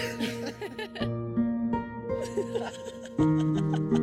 Ha ha ha ha!